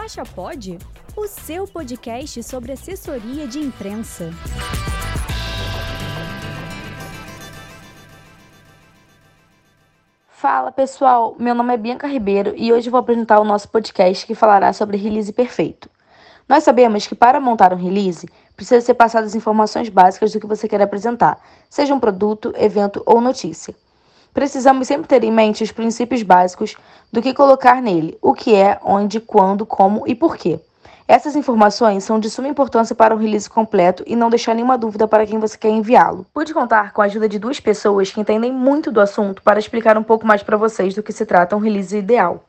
Faixa Pod, o seu podcast sobre assessoria de imprensa. Fala pessoal, meu nome é Bianca Ribeiro e hoje vou apresentar o nosso podcast que falará sobre release perfeito. Nós sabemos que para montar um release, precisa ser passadas informações básicas do que você quer apresentar, seja um produto, evento ou notícia. Precisamos sempre ter em mente os princípios básicos do que colocar nele, o que é, onde, quando, como e por quê. Essas informações são de suma importância para o release completo e não deixar nenhuma dúvida para quem você quer enviá-lo. Pude contar com a ajuda de duas pessoas que entendem muito do assunto para explicar um pouco mais para vocês do que se trata um release ideal.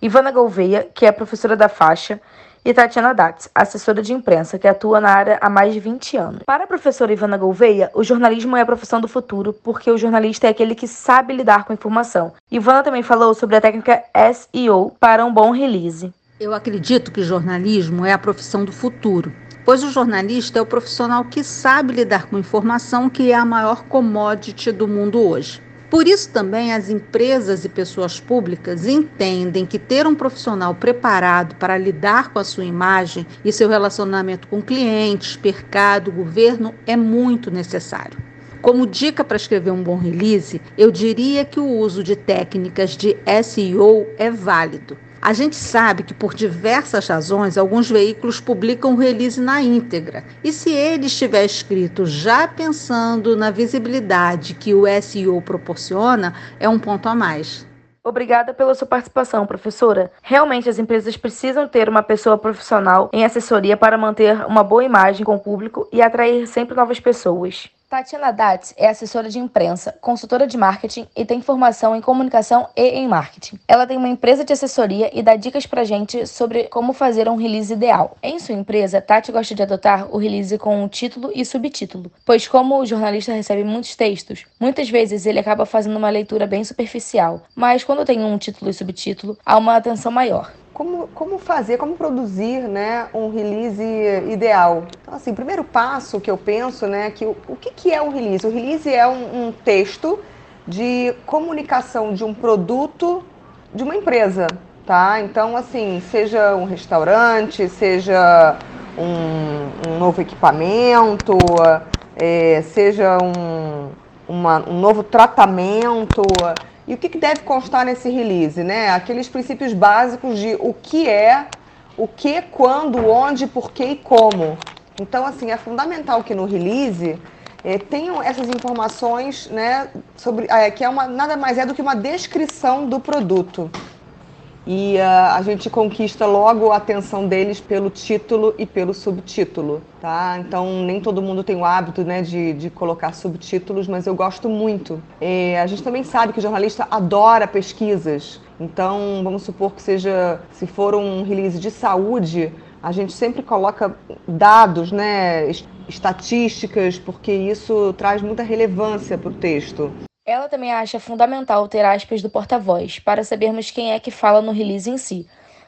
Ivana Gouveia, que é professora da faixa, e Tatiana Datz, assessora de imprensa, que atua na área há mais de 20 anos. Para a professora Ivana Gouveia, o jornalismo é a profissão do futuro, porque o jornalista é aquele que sabe lidar com informação. Ivana também falou sobre a técnica SEO para um bom release. Eu acredito que jornalismo é a profissão do futuro, pois o jornalista é o profissional que sabe lidar com informação, que é a maior commodity do mundo hoje. Por isso também as empresas e pessoas públicas entendem que ter um profissional preparado para lidar com a sua imagem e seu relacionamento com clientes, mercado, governo é muito necessário. Como dica para escrever um bom release, eu diria que o uso de técnicas de SEO é válido. A gente sabe que por diversas razões alguns veículos publicam o release na íntegra. E se ele estiver escrito já pensando na visibilidade que o SEO proporciona, é um ponto a mais. Obrigada pela sua participação, professora. Realmente as empresas precisam ter uma pessoa profissional em assessoria para manter uma boa imagem com o público e atrair sempre novas pessoas. Tatiana Datz é assessora de imprensa, consultora de marketing e tem formação em comunicação e em marketing. Ela tem uma empresa de assessoria e dá dicas pra gente sobre como fazer um release ideal. Em sua empresa, Tati gosta de adotar o release com um título e subtítulo, pois como o jornalista recebe muitos textos, muitas vezes ele acaba fazendo uma leitura bem superficial, mas quando tem um título e subtítulo, há uma atenção maior como, como fazer, como produzir né, um release ideal. Então, assim, primeiro passo que eu penso, né, que o, o que, que é um release? O release é um, um texto de comunicação de um produto de uma empresa, tá? Então, assim, seja um restaurante, seja um, um novo equipamento, é, seja um, uma, um novo tratamento, e o que, que deve constar nesse release? Né? Aqueles princípios básicos de o que é, o que, quando, onde, por que e como. Então, assim, é fundamental que no release é, tenham essas informações, né, sobre, é, que é uma, nada mais é do que uma descrição do produto e uh, a gente conquista logo a atenção deles pelo título e pelo subtítulo, tá? Então nem todo mundo tem o hábito, né, de, de colocar subtítulos, mas eu gosto muito. A gente também sabe que o jornalista adora pesquisas. Então vamos supor que seja, se for um release de saúde, a gente sempre coloca dados, né, estatísticas, porque isso traz muita relevância para o texto. Ela também acha fundamental ter aspas do porta-voz, para sabermos quem é que fala no release em si,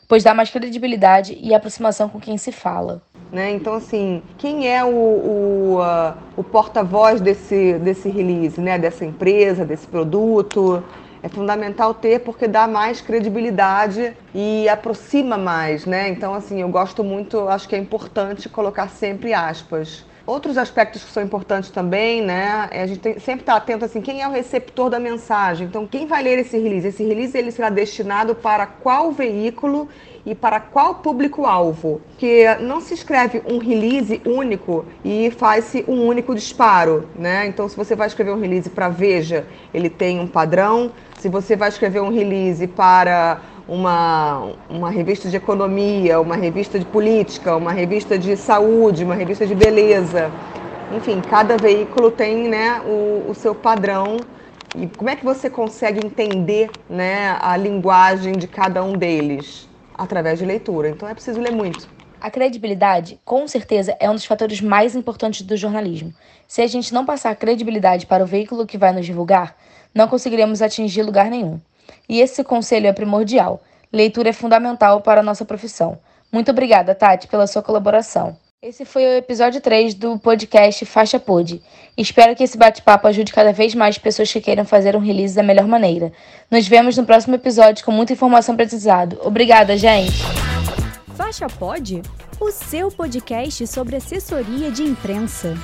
pois dá mais credibilidade e aproximação com quem se fala. Né? Então, assim, quem é o, o, uh, o porta-voz desse, desse release, né? dessa empresa, desse produto? É fundamental ter porque dá mais credibilidade e aproxima mais, né? Então, assim, eu gosto muito, acho que é importante colocar sempre aspas. Outros aspectos que são importantes também, né? É a gente tem, sempre está atento assim, quem é o receptor da mensagem. Então, quem vai ler esse release? Esse release ele será destinado para qual veículo e para qual público-alvo? Que não se escreve um release único e faz-se um único disparo, né? Então, se você vai escrever um release para Veja, ele tem um padrão. Se você vai escrever um release para uma, uma revista de economia, uma revista de política, uma revista de saúde, uma revista de beleza. Enfim, cada veículo tem né, o, o seu padrão. E como é que você consegue entender né, a linguagem de cada um deles? Através de leitura. Então é preciso ler muito. A credibilidade, com certeza, é um dos fatores mais importantes do jornalismo. Se a gente não passar credibilidade para o veículo que vai nos divulgar, não conseguiremos atingir lugar nenhum. E esse conselho é primordial. Leitura é fundamental para a nossa profissão. Muito obrigada, Tati, pela sua colaboração. Esse foi o episódio 3 do podcast Faixa Pod. Espero que esse bate-papo ajude cada vez mais pessoas que queiram fazer um release da melhor maneira. Nos vemos no próximo episódio com muita informação precisada. Obrigada, gente! Faixa Pod, o seu podcast sobre assessoria de imprensa.